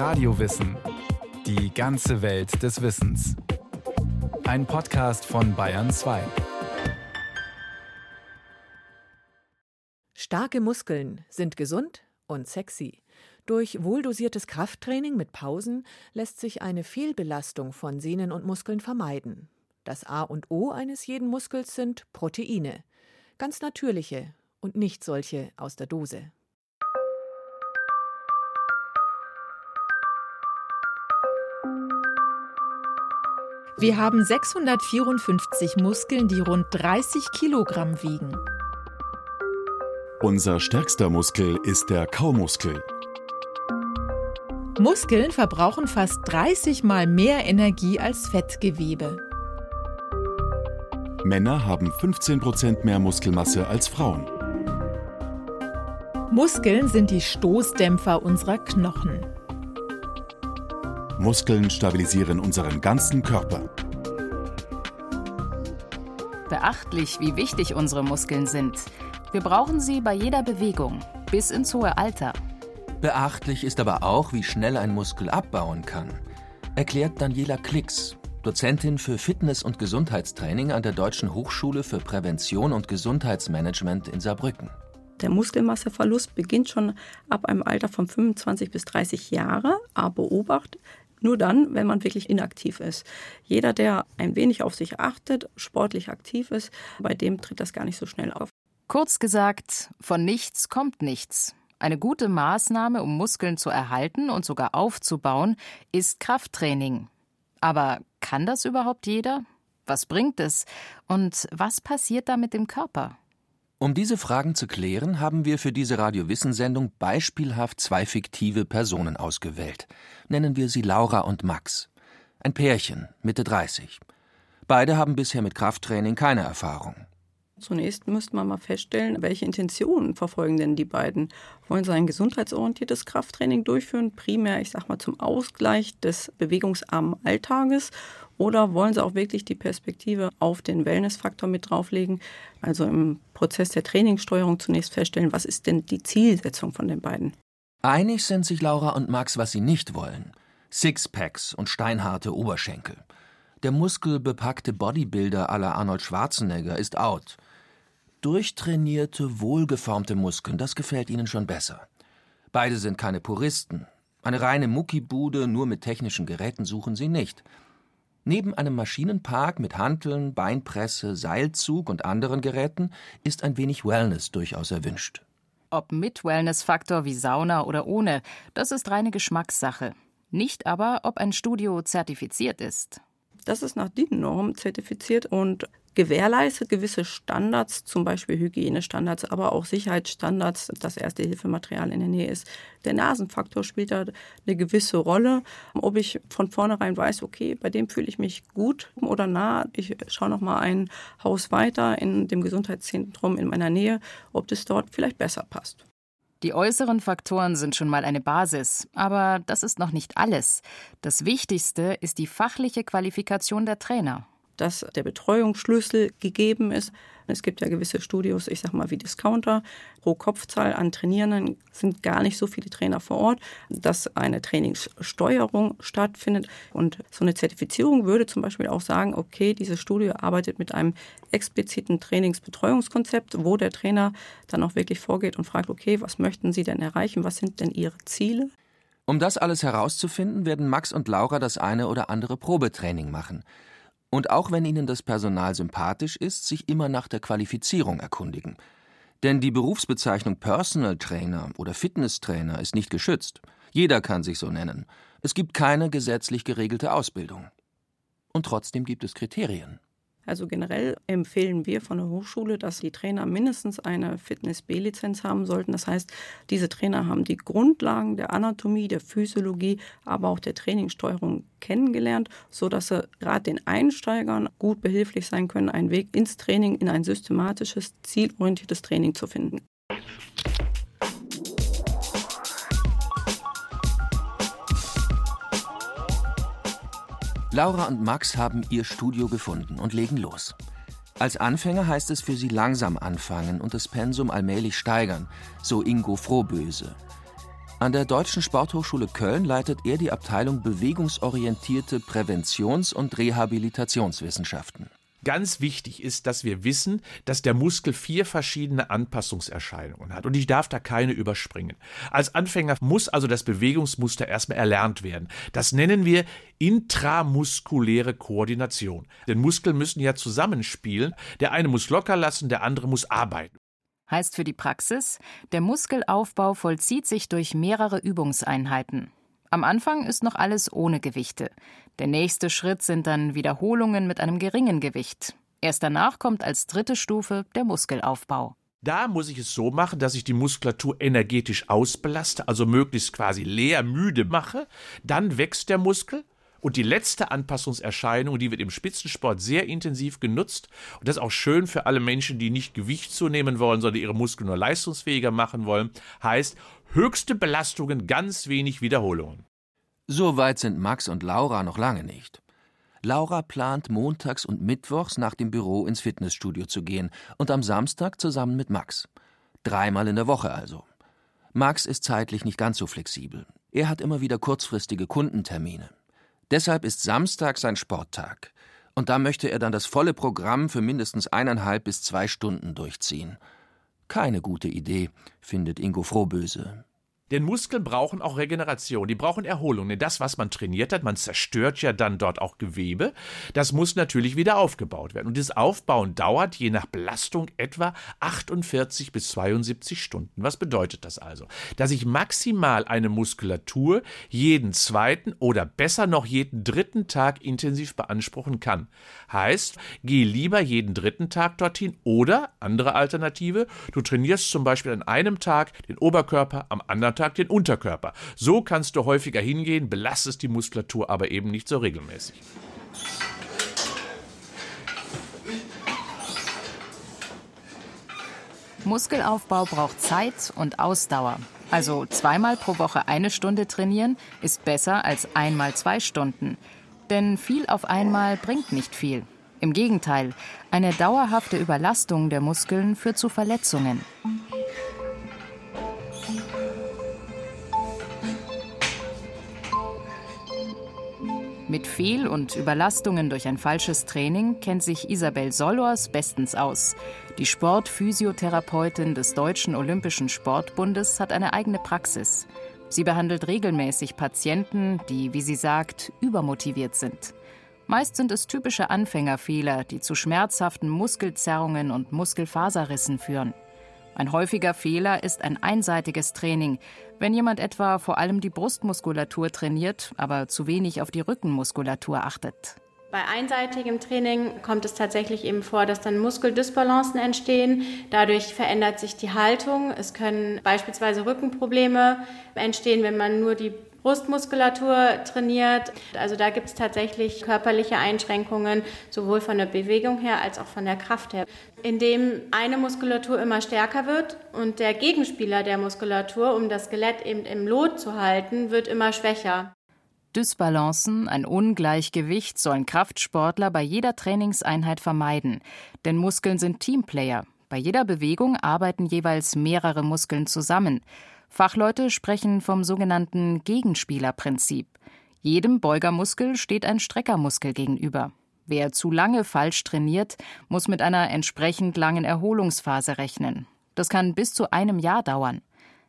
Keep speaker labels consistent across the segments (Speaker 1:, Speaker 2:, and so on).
Speaker 1: Radiowissen. Die ganze Welt des Wissens. Ein Podcast von Bayern 2.
Speaker 2: Starke Muskeln sind gesund und sexy. Durch wohldosiertes Krafttraining mit Pausen lässt sich eine Fehlbelastung von Sehnen und Muskeln vermeiden. Das A und O eines jeden Muskels sind Proteine. Ganz natürliche und nicht solche aus der Dose.
Speaker 3: Wir haben 654 Muskeln, die rund 30 Kilogramm wiegen.
Speaker 4: Unser stärkster Muskel ist der Kaumuskel.
Speaker 3: Muskeln verbrauchen fast 30 mal mehr Energie als Fettgewebe.
Speaker 4: Männer haben 15% mehr Muskelmasse als Frauen.
Speaker 3: Muskeln sind die Stoßdämpfer unserer Knochen.
Speaker 4: Muskeln stabilisieren unseren ganzen Körper.
Speaker 5: Beachtlich, wie wichtig unsere Muskeln sind. Wir brauchen sie bei jeder Bewegung, bis ins hohe Alter.
Speaker 6: Beachtlich ist aber auch, wie schnell ein Muskel abbauen kann, erklärt Daniela Klicks, Dozentin für Fitness- und Gesundheitstraining an der Deutschen Hochschule für Prävention und Gesundheitsmanagement in Saarbrücken.
Speaker 7: Der Muskelmasseverlust beginnt schon ab einem Alter von 25 bis 30 Jahre, aber beobacht nur dann, wenn man wirklich inaktiv ist. Jeder, der ein wenig auf sich achtet, sportlich aktiv ist, bei dem tritt das gar nicht so schnell auf.
Speaker 5: Kurz gesagt, von nichts kommt nichts. Eine gute Maßnahme, um Muskeln zu erhalten und sogar aufzubauen, ist Krafttraining. Aber kann das überhaupt jeder? Was bringt es? Und was passiert da mit dem Körper?
Speaker 6: Um diese Fragen zu klären, haben wir für diese Radiowissensendung beispielhaft zwei fiktive Personen ausgewählt. Nennen wir sie Laura und Max. Ein Pärchen, Mitte 30. Beide haben bisher mit Krafttraining keine Erfahrung.
Speaker 7: Zunächst müsste man mal feststellen, welche Intentionen verfolgen denn die beiden? Wollen sie ein gesundheitsorientiertes Krafttraining durchführen, primär, ich sag mal, zum Ausgleich des bewegungsarmen Alltages? Oder wollen sie auch wirklich die Perspektive auf den Wellnessfaktor mit drauflegen? Also im Prozess der Trainingssteuerung zunächst feststellen, was ist denn die Zielsetzung von den beiden?
Speaker 6: Einig sind sich Laura und Max, was sie nicht wollen. Sixpacks und steinharte Oberschenkel. Der muskelbepackte Bodybuilder aller Arnold Schwarzenegger ist out. Durchtrainierte, wohlgeformte Muskeln, das gefällt ihnen schon besser. Beide sind keine Puristen. Eine reine Muckibude nur mit technischen Geräten suchen sie nicht. Neben einem Maschinenpark mit Hanteln, Beinpresse, Seilzug und anderen Geräten ist ein wenig Wellness durchaus erwünscht.
Speaker 5: Ob mit Wellnessfaktor wie Sauna oder ohne, das ist reine Geschmackssache. Nicht aber, ob ein Studio zertifiziert ist.
Speaker 7: Das ist nach DIN-Norm zertifiziert und gewährleistet gewisse Standards, zum Beispiel Hygienestandards, aber auch Sicherheitsstandards, dass Erste-Hilfematerial in der Nähe ist. Der Nasenfaktor spielt da eine gewisse Rolle. Ob ich von vornherein weiß, okay, bei dem fühle ich mich gut oder nah, ich schaue noch mal ein Haus weiter in dem Gesundheitszentrum in meiner Nähe, ob das dort vielleicht besser passt.
Speaker 5: Die äußeren Faktoren sind schon mal eine Basis, aber das ist noch nicht alles. Das Wichtigste ist die fachliche Qualifikation der Trainer
Speaker 7: dass der Betreuungsschlüssel gegeben ist. Es gibt ja gewisse Studios, ich sag mal wie Discounter. Pro Kopfzahl an Trainierenden sind gar nicht so viele Trainer vor Ort, dass eine Trainingssteuerung stattfindet. Und so eine Zertifizierung würde zum Beispiel auch sagen, okay, dieses Studio arbeitet mit einem expliziten Trainingsbetreuungskonzept, wo der Trainer dann auch wirklich vorgeht und fragt, okay, was möchten Sie denn erreichen? Was sind denn Ihre Ziele?
Speaker 6: Um das alles herauszufinden, werden Max und Laura das eine oder andere Probetraining machen und auch wenn ihnen das Personal sympathisch ist, sich immer nach der Qualifizierung erkundigen. Denn die Berufsbezeichnung Personal Trainer oder Fitnesstrainer ist nicht geschützt. Jeder kann sich so nennen. Es gibt keine gesetzlich geregelte Ausbildung. Und trotzdem gibt es Kriterien.
Speaker 7: Also generell empfehlen wir von der Hochschule, dass die Trainer mindestens eine Fitness-B-Lizenz haben sollten. Das heißt, diese Trainer haben die Grundlagen der Anatomie, der Physiologie, aber auch der Trainingssteuerung kennengelernt, sodass sie gerade den Einsteigern gut behilflich sein können, einen Weg ins Training, in ein systematisches, zielorientiertes Training zu finden.
Speaker 6: Laura und Max haben ihr Studio gefunden und legen los. Als Anfänger heißt es für sie langsam anfangen und das Pensum allmählich steigern, so Ingo Frohböse. An der Deutschen Sporthochschule Köln leitet er die Abteilung bewegungsorientierte Präventions- und Rehabilitationswissenschaften.
Speaker 8: Ganz wichtig ist, dass wir wissen, dass der Muskel vier verschiedene Anpassungserscheinungen hat und ich darf da keine überspringen. Als Anfänger muss also das Bewegungsmuster erstmal erlernt werden. Das nennen wir intramuskuläre Koordination. Denn Muskeln müssen ja zusammenspielen. Der eine muss locker lassen, der andere muss arbeiten.
Speaker 5: Heißt für die Praxis, der Muskelaufbau vollzieht sich durch mehrere Übungseinheiten. Am Anfang ist noch alles ohne Gewichte. Der nächste Schritt sind dann Wiederholungen mit einem geringen Gewicht. Erst danach kommt als dritte Stufe der Muskelaufbau.
Speaker 8: Da muss ich es so machen, dass ich die Muskulatur energetisch ausbelaste, also möglichst quasi leer, müde mache. Dann wächst der Muskel. Und die letzte Anpassungserscheinung, die wird im Spitzensport sehr intensiv genutzt. Und das ist auch schön für alle Menschen, die nicht Gewicht zunehmen wollen, sondern ihre Muskeln nur leistungsfähiger machen wollen, heißt höchste Belastungen, ganz wenig Wiederholungen.
Speaker 6: So weit sind Max und Laura noch lange nicht. Laura plant montags und mittwochs nach dem Büro ins Fitnessstudio zu gehen und am Samstag zusammen mit Max. Dreimal in der Woche also. Max ist zeitlich nicht ganz so flexibel. Er hat immer wieder kurzfristige Kundentermine. Deshalb ist Samstag sein Sporttag. Und da möchte er dann das volle Programm für mindestens eineinhalb bis zwei Stunden durchziehen. Keine gute Idee, findet Ingo Frohböse.
Speaker 8: Denn Muskeln brauchen auch Regeneration, die brauchen Erholung. Denn das, was man trainiert hat, man zerstört ja dann dort auch Gewebe, das muss natürlich wieder aufgebaut werden. Und dieses Aufbauen dauert je nach Belastung etwa 48 bis 72 Stunden. Was bedeutet das also? Dass ich maximal eine Muskulatur jeden zweiten oder besser noch jeden dritten Tag intensiv beanspruchen kann. Heißt, geh lieber jeden dritten Tag dorthin oder, andere Alternative, du trainierst zum Beispiel an einem Tag den Oberkörper, am anderen Tag den Unterkörper. So kannst du häufiger hingehen, belastest die Muskulatur aber eben nicht so regelmäßig.
Speaker 5: Muskelaufbau braucht Zeit und Ausdauer. Also zweimal pro Woche eine Stunde trainieren ist besser als einmal zwei Stunden. Denn viel auf einmal bringt nicht viel. Im Gegenteil, eine dauerhafte Überlastung der Muskeln führt zu Verletzungen. Mit Fehl- und Überlastungen durch ein falsches Training kennt sich Isabel Sollors bestens aus. Die Sportphysiotherapeutin des Deutschen Olympischen Sportbundes hat eine eigene Praxis. Sie behandelt regelmäßig Patienten, die, wie sie sagt, übermotiviert sind. Meist sind es typische Anfängerfehler, die zu schmerzhaften Muskelzerrungen und Muskelfaserrissen führen. Ein häufiger Fehler ist ein einseitiges Training, wenn jemand etwa vor allem die Brustmuskulatur trainiert, aber zu wenig auf die Rückenmuskulatur achtet.
Speaker 9: Bei einseitigem Training kommt es tatsächlich eben vor, dass dann Muskeldysbalancen entstehen. Dadurch verändert sich die Haltung. Es können beispielsweise Rückenprobleme entstehen, wenn man nur die Brustmuskulatur trainiert. Also da gibt es tatsächlich körperliche Einschränkungen, sowohl von der Bewegung her als auch von der Kraft her. Indem eine Muskulatur immer stärker wird und der Gegenspieler der Muskulatur, um das Skelett eben im Lot zu halten, wird immer schwächer.
Speaker 5: Dysbalancen, ein Ungleichgewicht sollen Kraftsportler bei jeder Trainingseinheit vermeiden. Denn Muskeln sind Teamplayer. Bei jeder Bewegung arbeiten jeweils mehrere Muskeln zusammen. Fachleute sprechen vom sogenannten Gegenspielerprinzip. Jedem Beugermuskel steht ein Streckermuskel gegenüber. Wer zu lange falsch trainiert, muss mit einer entsprechend langen Erholungsphase rechnen. Das kann bis zu einem Jahr dauern.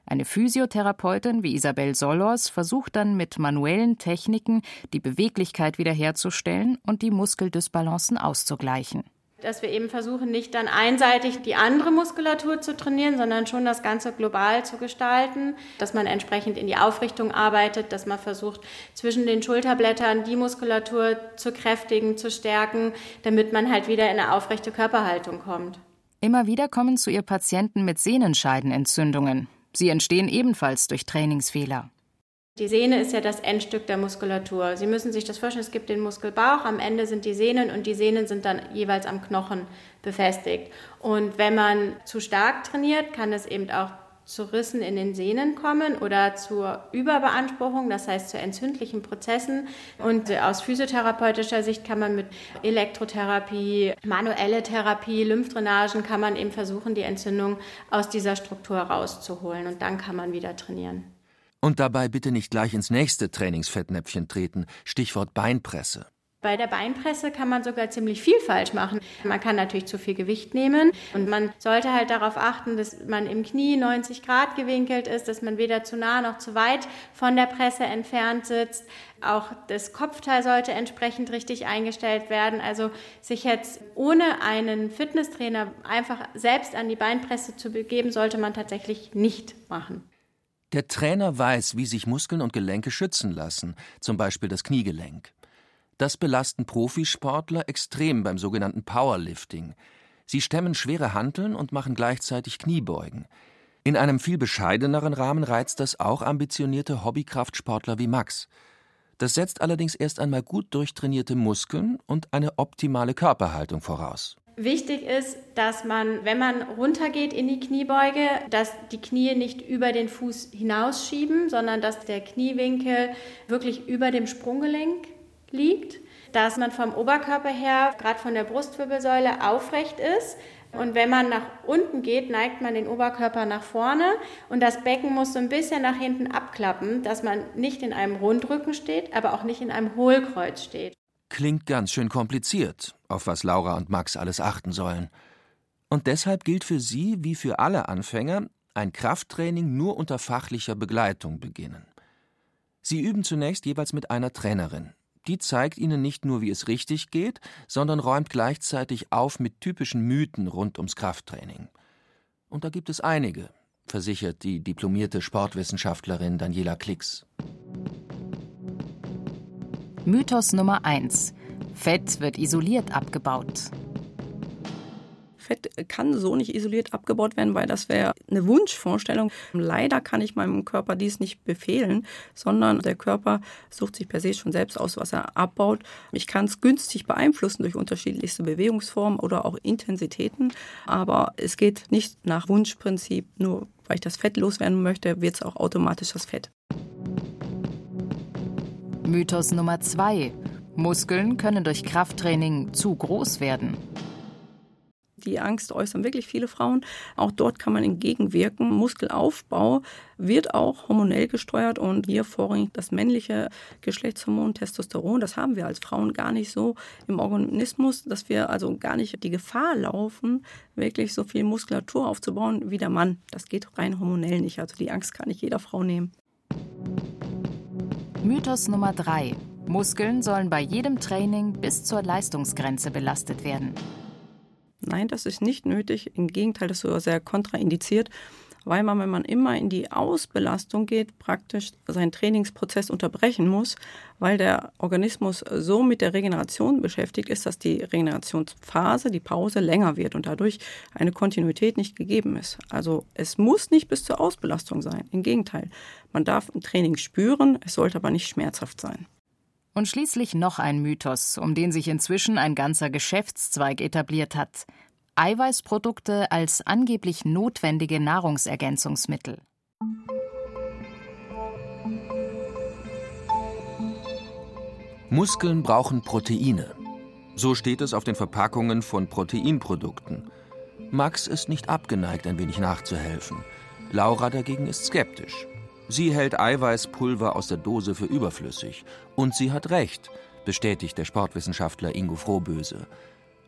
Speaker 5: Eine Physiotherapeutin wie Isabel Sollors versucht dann mit manuellen Techniken die Beweglichkeit wiederherzustellen und die Muskeldysbalancen auszugleichen.
Speaker 9: Dass wir eben versuchen, nicht dann einseitig die andere Muskulatur zu trainieren, sondern schon das Ganze global zu gestalten, dass man entsprechend in die Aufrichtung arbeitet, dass man versucht, zwischen den Schulterblättern die Muskulatur zu kräftigen, zu stärken, damit man halt wieder in eine aufrechte Körperhaltung kommt.
Speaker 5: Immer wieder kommen zu ihr Patienten mit Sehnenscheidenentzündungen. Sie entstehen ebenfalls durch Trainingsfehler.
Speaker 9: Die Sehne ist ja das Endstück der Muskulatur. Sie müssen sich das vorstellen, es gibt den Muskelbauch, am Ende sind die Sehnen und die Sehnen sind dann jeweils am Knochen befestigt. Und wenn man zu stark trainiert, kann es eben auch zu Rissen in den Sehnen kommen oder zur Überbeanspruchung, das heißt zu entzündlichen Prozessen. Und aus physiotherapeutischer Sicht kann man mit Elektrotherapie, manuelle Therapie, Lymphdrainagen kann man eben versuchen, die Entzündung aus dieser Struktur rauszuholen und dann kann man wieder trainieren.
Speaker 6: Und dabei bitte nicht gleich ins nächste Trainingsfettnäpfchen treten, Stichwort Beinpresse.
Speaker 9: Bei der Beinpresse kann man sogar ziemlich viel falsch machen. Man kann natürlich zu viel Gewicht nehmen und man sollte halt darauf achten, dass man im Knie 90 Grad gewinkelt ist, dass man weder zu nah noch zu weit von der Presse entfernt sitzt. Auch das Kopfteil sollte entsprechend richtig eingestellt werden. Also sich jetzt ohne einen Fitnesstrainer einfach selbst an die Beinpresse zu begeben, sollte man tatsächlich nicht machen.
Speaker 6: Der Trainer weiß, wie sich Muskeln und Gelenke schützen lassen, zum Beispiel das Kniegelenk. Das belasten Profisportler extrem beim sogenannten Powerlifting. Sie stemmen schwere Hanteln und machen gleichzeitig Kniebeugen. In einem viel bescheideneren Rahmen reizt das auch ambitionierte Hobbykraftsportler wie Max. Das setzt allerdings erst einmal gut durchtrainierte Muskeln und eine optimale Körperhaltung voraus.
Speaker 9: Wichtig ist, dass man, wenn man runtergeht in die Kniebeuge, dass die Knie nicht über den Fuß hinausschieben, sondern dass der Kniewinkel wirklich über dem Sprunggelenk liegt, dass man vom Oberkörper her, gerade von der Brustwirbelsäule, aufrecht ist. Und wenn man nach unten geht, neigt man den Oberkörper nach vorne und das Becken muss so ein bisschen nach hinten abklappen, dass man nicht in einem Rundrücken steht, aber auch nicht in einem Hohlkreuz steht.
Speaker 6: Klingt ganz schön kompliziert, auf was Laura und Max alles achten sollen. Und deshalb gilt für sie, wie für alle Anfänger, ein Krafttraining nur unter fachlicher Begleitung beginnen. Sie üben zunächst jeweils mit einer Trainerin, die zeigt ihnen nicht nur, wie es richtig geht, sondern räumt gleichzeitig auf mit typischen Mythen rund ums Krafttraining. Und da gibt es einige, versichert die diplomierte Sportwissenschaftlerin Daniela Klicks.
Speaker 5: Mythos Nummer 1. Fett wird isoliert abgebaut.
Speaker 7: Fett kann so nicht isoliert abgebaut werden, weil das wäre eine Wunschvorstellung. Leider kann ich meinem Körper dies nicht befehlen, sondern der Körper sucht sich per se schon selbst aus, was er abbaut. Ich kann es günstig beeinflussen durch unterschiedlichste Bewegungsformen oder auch Intensitäten, aber es geht nicht nach Wunschprinzip, nur weil ich das Fett loswerden möchte, wird es auch automatisch das Fett.
Speaker 5: Mythos Nummer 2. Muskeln können durch Krafttraining zu groß werden.
Speaker 7: Die Angst äußern wirklich viele Frauen. Auch dort kann man entgegenwirken. Muskelaufbau wird auch hormonell gesteuert und hier vorrangig das männliche Geschlechtshormon Testosteron. Das haben wir als Frauen gar nicht so im Organismus, dass wir also gar nicht die Gefahr laufen, wirklich so viel Muskulatur aufzubauen wie der Mann. Das geht rein hormonell nicht. Also die Angst kann nicht jeder Frau nehmen.
Speaker 5: Mythos Nummer 3. Muskeln sollen bei jedem Training bis zur Leistungsgrenze belastet werden.
Speaker 7: Nein, das ist nicht nötig. Im Gegenteil, das ist sogar sehr kontraindiziert, weil man, wenn man immer in die Ausbelastung geht, praktisch seinen Trainingsprozess unterbrechen muss, weil der Organismus so mit der Regeneration beschäftigt ist, dass die Regenerationsphase, die Pause länger wird und dadurch eine Kontinuität nicht gegeben ist. Also es muss nicht bis zur Ausbelastung sein. Im Gegenteil, man darf ein Training spüren, es sollte aber nicht schmerzhaft sein.
Speaker 5: Und schließlich noch ein Mythos, um den sich inzwischen ein ganzer Geschäftszweig etabliert hat. Eiweißprodukte als angeblich notwendige Nahrungsergänzungsmittel.
Speaker 6: Muskeln brauchen Proteine. So steht es auf den Verpackungen von Proteinprodukten. Max ist nicht abgeneigt, ein wenig nachzuhelfen. Laura dagegen ist skeptisch. Sie hält Eiweißpulver aus der Dose für überflüssig. Und sie hat recht, bestätigt der Sportwissenschaftler Ingo Frohböse.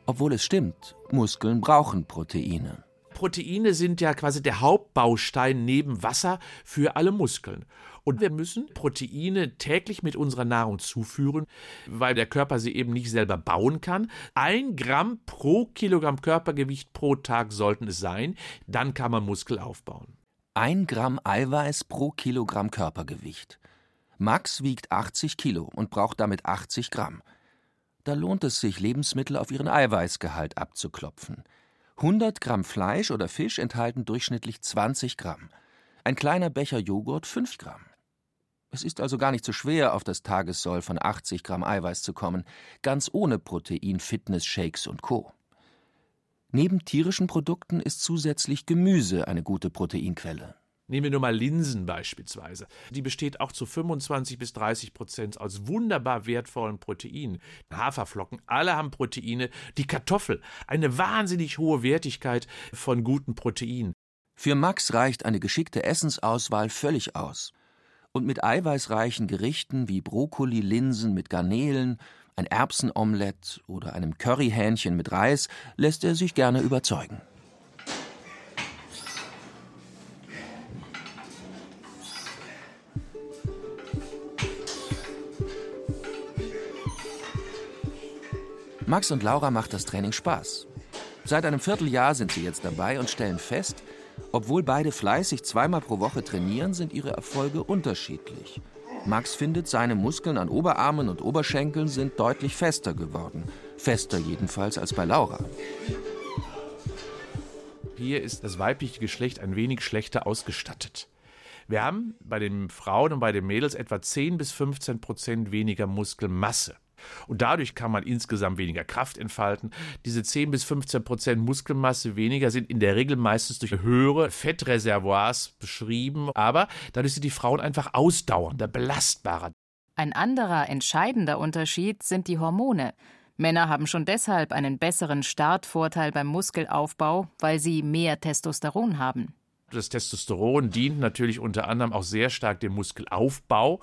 Speaker 6: Obwohl es stimmt, Muskeln brauchen Proteine.
Speaker 8: Proteine sind ja quasi der Hauptbaustein neben Wasser für alle Muskeln. Und wir müssen Proteine täglich mit unserer Nahrung zuführen, weil der Körper sie eben nicht selber bauen kann. Ein Gramm pro Kilogramm Körpergewicht pro Tag sollten es sein. Dann kann man Muskel aufbauen.
Speaker 6: Ein Gramm Eiweiß pro Kilogramm Körpergewicht. Max wiegt 80 Kilo und braucht damit 80 Gramm. Da lohnt es sich, Lebensmittel auf ihren Eiweißgehalt abzuklopfen. 100 Gramm Fleisch oder Fisch enthalten durchschnittlich 20 Gramm. Ein kleiner Becher Joghurt 5 Gramm. Es ist also gar nicht so schwer, auf das Tagessoll von 80 Gramm Eiweiß zu kommen, ganz ohne Protein, Fitness, Shakes und Co. Neben tierischen Produkten ist zusätzlich Gemüse eine gute Proteinquelle.
Speaker 8: Nehmen wir nur mal Linsen beispielsweise. Die besteht auch zu 25 bis 30 Prozent aus wunderbar wertvollen Proteinen. Haferflocken, alle haben Proteine. Die Kartoffel, eine wahnsinnig hohe Wertigkeit von guten Proteinen.
Speaker 6: Für Max reicht eine geschickte Essensauswahl völlig aus. Und mit eiweißreichen Gerichten wie Brokkoli-Linsen mit Garnelen, ein Erbsenomelett oder einem Curryhähnchen mit Reis lässt er sich gerne überzeugen. Max und Laura macht das Training Spaß. Seit einem Vierteljahr sind sie jetzt dabei und stellen fest, obwohl beide fleißig zweimal pro Woche trainieren, sind ihre Erfolge unterschiedlich. Max findet, seine Muskeln an Oberarmen und Oberschenkeln sind deutlich fester geworden. Fester jedenfalls als bei Laura.
Speaker 8: Hier ist das weibliche Geschlecht ein wenig schlechter ausgestattet. Wir haben bei den Frauen und bei den Mädels etwa 10 bis 15 Prozent weniger Muskelmasse. Und dadurch kann man insgesamt weniger Kraft entfalten. Diese 10 bis 15 Prozent Muskelmasse weniger sind in der Regel meistens durch höhere Fettreservoirs beschrieben. Aber dadurch sind die Frauen einfach ausdauernder, belastbarer.
Speaker 5: Ein anderer entscheidender Unterschied sind die Hormone. Männer haben schon deshalb einen besseren Startvorteil beim Muskelaufbau, weil sie mehr Testosteron haben.
Speaker 8: Das Testosteron dient natürlich unter anderem auch sehr stark dem Muskelaufbau.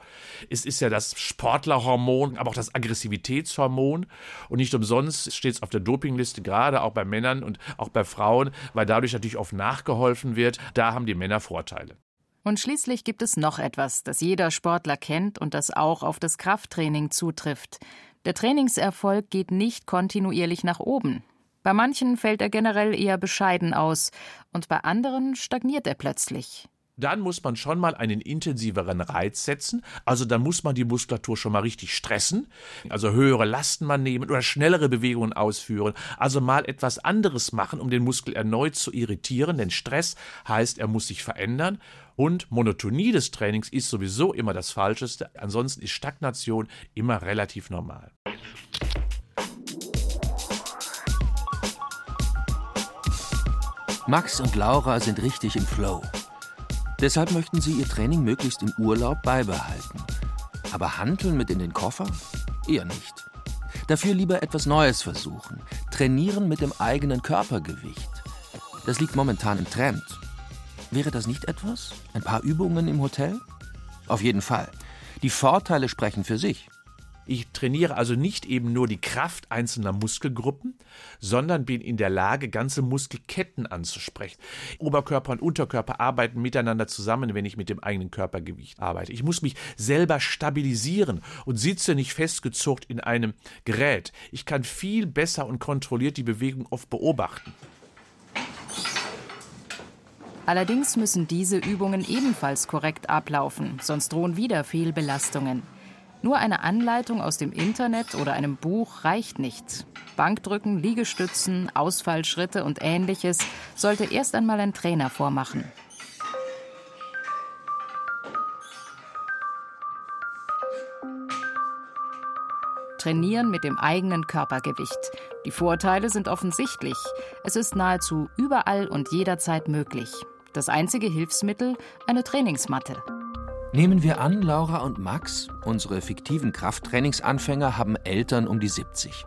Speaker 8: Es ist ja das Sportlerhormon, aber auch das Aggressivitätshormon. Und nicht umsonst steht es auf der Dopingliste, gerade auch bei Männern und auch bei Frauen, weil dadurch natürlich oft nachgeholfen wird. Da haben die Männer Vorteile.
Speaker 5: Und schließlich gibt es noch etwas, das jeder Sportler kennt und das auch auf das Krafttraining zutrifft. Der Trainingserfolg geht nicht kontinuierlich nach oben. Bei manchen fällt er generell eher bescheiden aus und bei anderen stagniert er plötzlich.
Speaker 8: Dann muss man schon mal einen intensiveren Reiz setzen. Also dann muss man die Muskulatur schon mal richtig stressen. Also höhere Lasten mal nehmen oder schnellere Bewegungen ausführen. Also mal etwas anderes machen, um den Muskel erneut zu irritieren. Denn Stress heißt, er muss sich verändern. Und Monotonie des Trainings ist sowieso immer das Falscheste. Ansonsten ist Stagnation immer relativ normal.
Speaker 6: Max und Laura sind richtig im Flow. Deshalb möchten sie ihr Training möglichst im Urlaub beibehalten. Aber handeln mit in den Koffer? Eher nicht. Dafür lieber etwas Neues versuchen. Trainieren mit dem eigenen Körpergewicht. Das liegt momentan im Trend. Wäre das nicht etwas? Ein paar Übungen im Hotel? Auf jeden Fall. Die Vorteile sprechen für sich.
Speaker 8: Ich trainiere also nicht eben nur die Kraft einzelner Muskelgruppen, sondern bin in der Lage, ganze Muskelketten anzusprechen. Oberkörper und Unterkörper arbeiten miteinander zusammen, wenn ich mit dem eigenen Körpergewicht arbeite. Ich muss mich selber stabilisieren und sitze nicht festgezuckt in einem Gerät. Ich kann viel besser und kontrolliert die Bewegung oft beobachten.
Speaker 5: Allerdings müssen diese Übungen ebenfalls korrekt ablaufen, sonst drohen wieder Fehlbelastungen. Nur eine Anleitung aus dem Internet oder einem Buch reicht nicht. Bankdrücken, Liegestützen, Ausfallschritte und ähnliches sollte erst einmal ein Trainer vormachen. Trainieren mit dem eigenen Körpergewicht. Die Vorteile sind offensichtlich. Es ist nahezu überall und jederzeit möglich. Das einzige Hilfsmittel eine Trainingsmatte.
Speaker 6: Nehmen wir an, Laura und Max, unsere fiktiven Krafttrainingsanfänger, haben Eltern um die 70.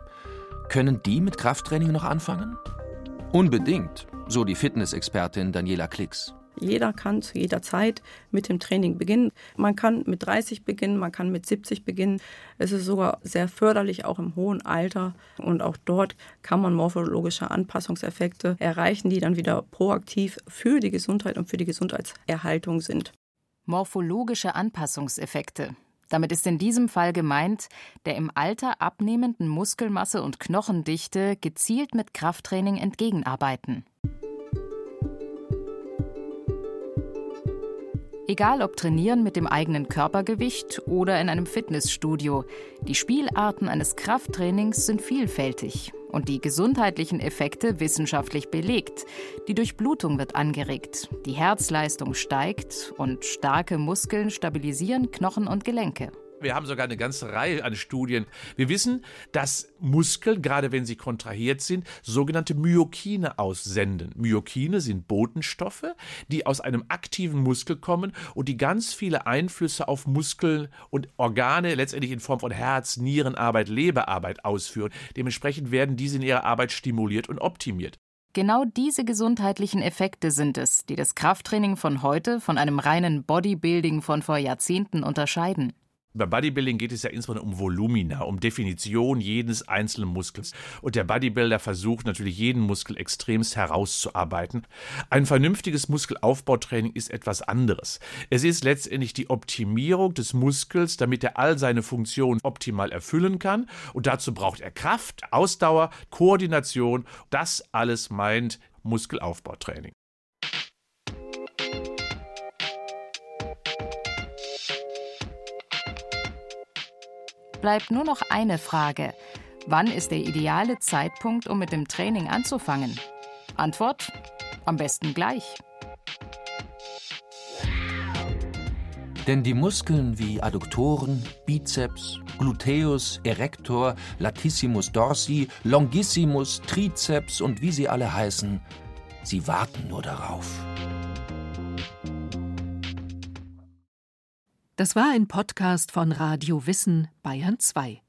Speaker 6: Können die mit Krafttraining noch anfangen? Unbedingt, so die Fitnessexpertin Daniela Klicks.
Speaker 7: Jeder kann zu jeder Zeit mit dem Training beginnen. Man kann mit 30 beginnen, man kann mit 70 beginnen. Es ist sogar sehr förderlich, auch im hohen Alter. Und auch dort kann man morphologische Anpassungseffekte erreichen, die dann wieder proaktiv für die Gesundheit und für die Gesundheitserhaltung sind
Speaker 5: morphologische Anpassungseffekte. Damit ist in diesem Fall gemeint, der im Alter abnehmenden Muskelmasse und Knochendichte gezielt mit Krafttraining entgegenarbeiten. Egal ob trainieren mit dem eigenen Körpergewicht oder in einem Fitnessstudio, die Spielarten eines Krafttrainings sind vielfältig und die gesundheitlichen Effekte wissenschaftlich belegt. Die Durchblutung wird angeregt, die Herzleistung steigt und starke Muskeln stabilisieren Knochen und Gelenke.
Speaker 8: Wir haben sogar eine ganze Reihe an Studien. Wir wissen, dass Muskeln, gerade wenn sie kontrahiert sind, sogenannte Myokine aussenden. Myokine sind Botenstoffe, die aus einem aktiven Muskel kommen und die ganz viele Einflüsse auf Muskeln und Organe, letztendlich in Form von Herz, Nierenarbeit, Leberarbeit ausführen. Dementsprechend werden diese in ihrer Arbeit stimuliert und optimiert.
Speaker 5: Genau diese gesundheitlichen Effekte sind es, die das Krafttraining von heute von einem reinen Bodybuilding von vor Jahrzehnten unterscheiden.
Speaker 8: Beim Bodybuilding geht es ja insbesondere um Volumina, um Definition jedes einzelnen Muskels. Und der Bodybuilder versucht natürlich jeden Muskel extremst herauszuarbeiten. Ein vernünftiges Muskelaufbautraining ist etwas anderes. Es ist letztendlich die Optimierung des Muskels, damit er all seine Funktionen optimal erfüllen kann. Und dazu braucht er Kraft, Ausdauer, Koordination. Das alles meint Muskelaufbautraining.
Speaker 5: Bleibt nur noch eine Frage. Wann ist der ideale Zeitpunkt, um mit dem Training anzufangen? Antwort? Am besten gleich.
Speaker 6: Denn die Muskeln wie Adduktoren, Bizeps, Gluteus, Erector, Latissimus dorsi, Longissimus, Trizeps und wie sie alle heißen, sie warten nur darauf.
Speaker 3: Das war ein Podcast von Radio Wissen Bayern 2.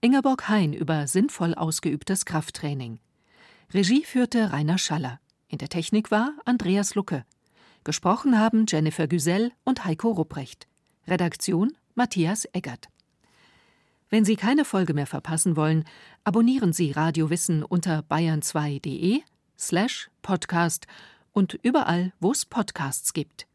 Speaker 3: Ingeborg Hein über sinnvoll ausgeübtes Krafttraining. Regie führte Rainer Schaller. In der Technik war Andreas Lucke. Gesprochen haben Jennifer Güsell und Heiko Rupprecht. Redaktion Matthias Eggert. Wenn Sie keine Folge mehr verpassen wollen, abonnieren Sie Radio Wissen unter bayern2.de slash podcast und überall, wo es Podcasts gibt.